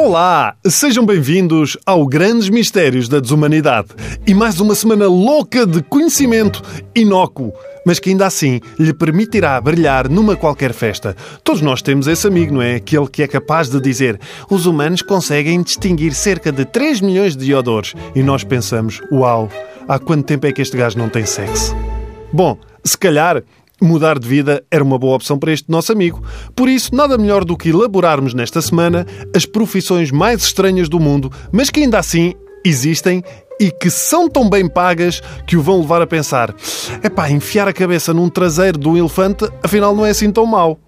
Olá, sejam bem-vindos ao Grandes Mistérios da Desumanidade e mais uma semana louca de conhecimento inócuo, mas que ainda assim lhe permitirá brilhar numa qualquer festa. Todos nós temos esse amigo, não é? Aquele que é capaz de dizer os humanos conseguem distinguir cerca de 3 milhões de odores e nós pensamos, uau, há quanto tempo é que este gajo não tem sexo? Bom, se calhar Mudar de vida era uma boa opção para este nosso amigo. Por isso, nada melhor do que elaborarmos nesta semana as profissões mais estranhas do mundo, mas que ainda assim existem e que são tão bem pagas que o vão levar a pensar: é pá, enfiar a cabeça num traseiro de um elefante, afinal não é assim tão mau.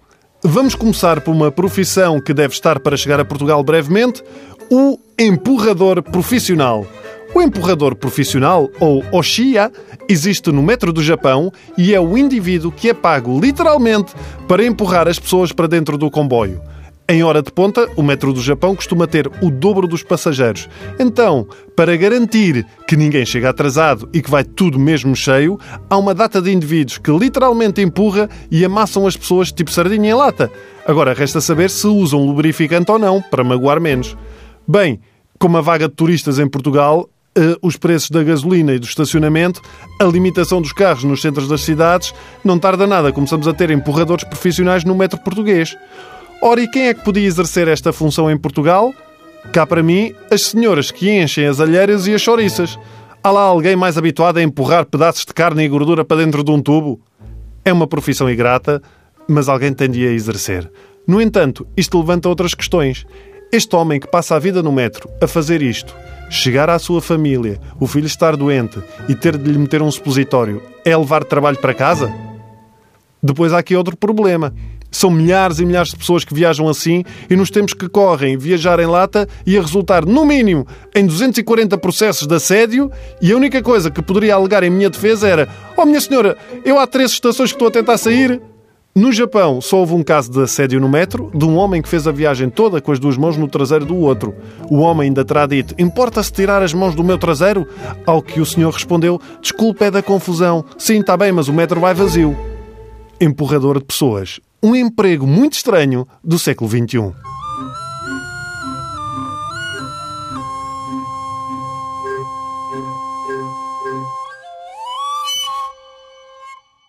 Vamos começar por uma profissão que deve estar para chegar a Portugal brevemente: o empurrador profissional. O empurrador profissional, ou Oshiya, existe no metro do Japão e é o indivíduo que é pago literalmente para empurrar as pessoas para dentro do comboio. Em hora de ponta, o metro do Japão costuma ter o dobro dos passageiros. Então, para garantir que ninguém chega atrasado e que vai tudo mesmo cheio, há uma data de indivíduos que literalmente empurra e amassam as pessoas tipo sardinha em lata. Agora resta saber se usam lubrificante ou não, para magoar menos. Bem, como a vaga de turistas em Portugal, os preços da gasolina e do estacionamento, a limitação dos carros nos centros das cidades, não tarda nada, começamos a ter empurradores profissionais no metro português. Ora, e quem é que podia exercer esta função em Portugal? Cá para mim, as senhoras que enchem as alheiras e as chouriças. Há lá alguém mais habituado a empurrar pedaços de carne e gordura para dentro de um tubo? É uma profissão ingrata, mas alguém tem de a exercer. No entanto, isto levanta outras questões. Este homem que passa a vida no metro a fazer isto chegar à sua família, o filho estar doente e ter de lhe meter um supositório é levar trabalho para casa? Depois há aqui outro problema. São milhares e milhares de pessoas que viajam assim e nos tempos que correm, viajar em lata ia resultar, no mínimo, em 240 processos de assédio e a única coisa que poderia alegar em minha defesa era Oh, minha senhora, eu há três estações que estou a tentar sair, no Japão, só houve um caso de assédio no metro de um homem que fez a viagem toda com as duas mãos no traseiro do outro. O homem ainda terá dito: Importa-se tirar as mãos do meu traseiro? Ao que o senhor respondeu: Desculpe, é da confusão. Sim, está bem, mas o metro vai vazio. Empurrador de pessoas. Um emprego muito estranho do século XXI.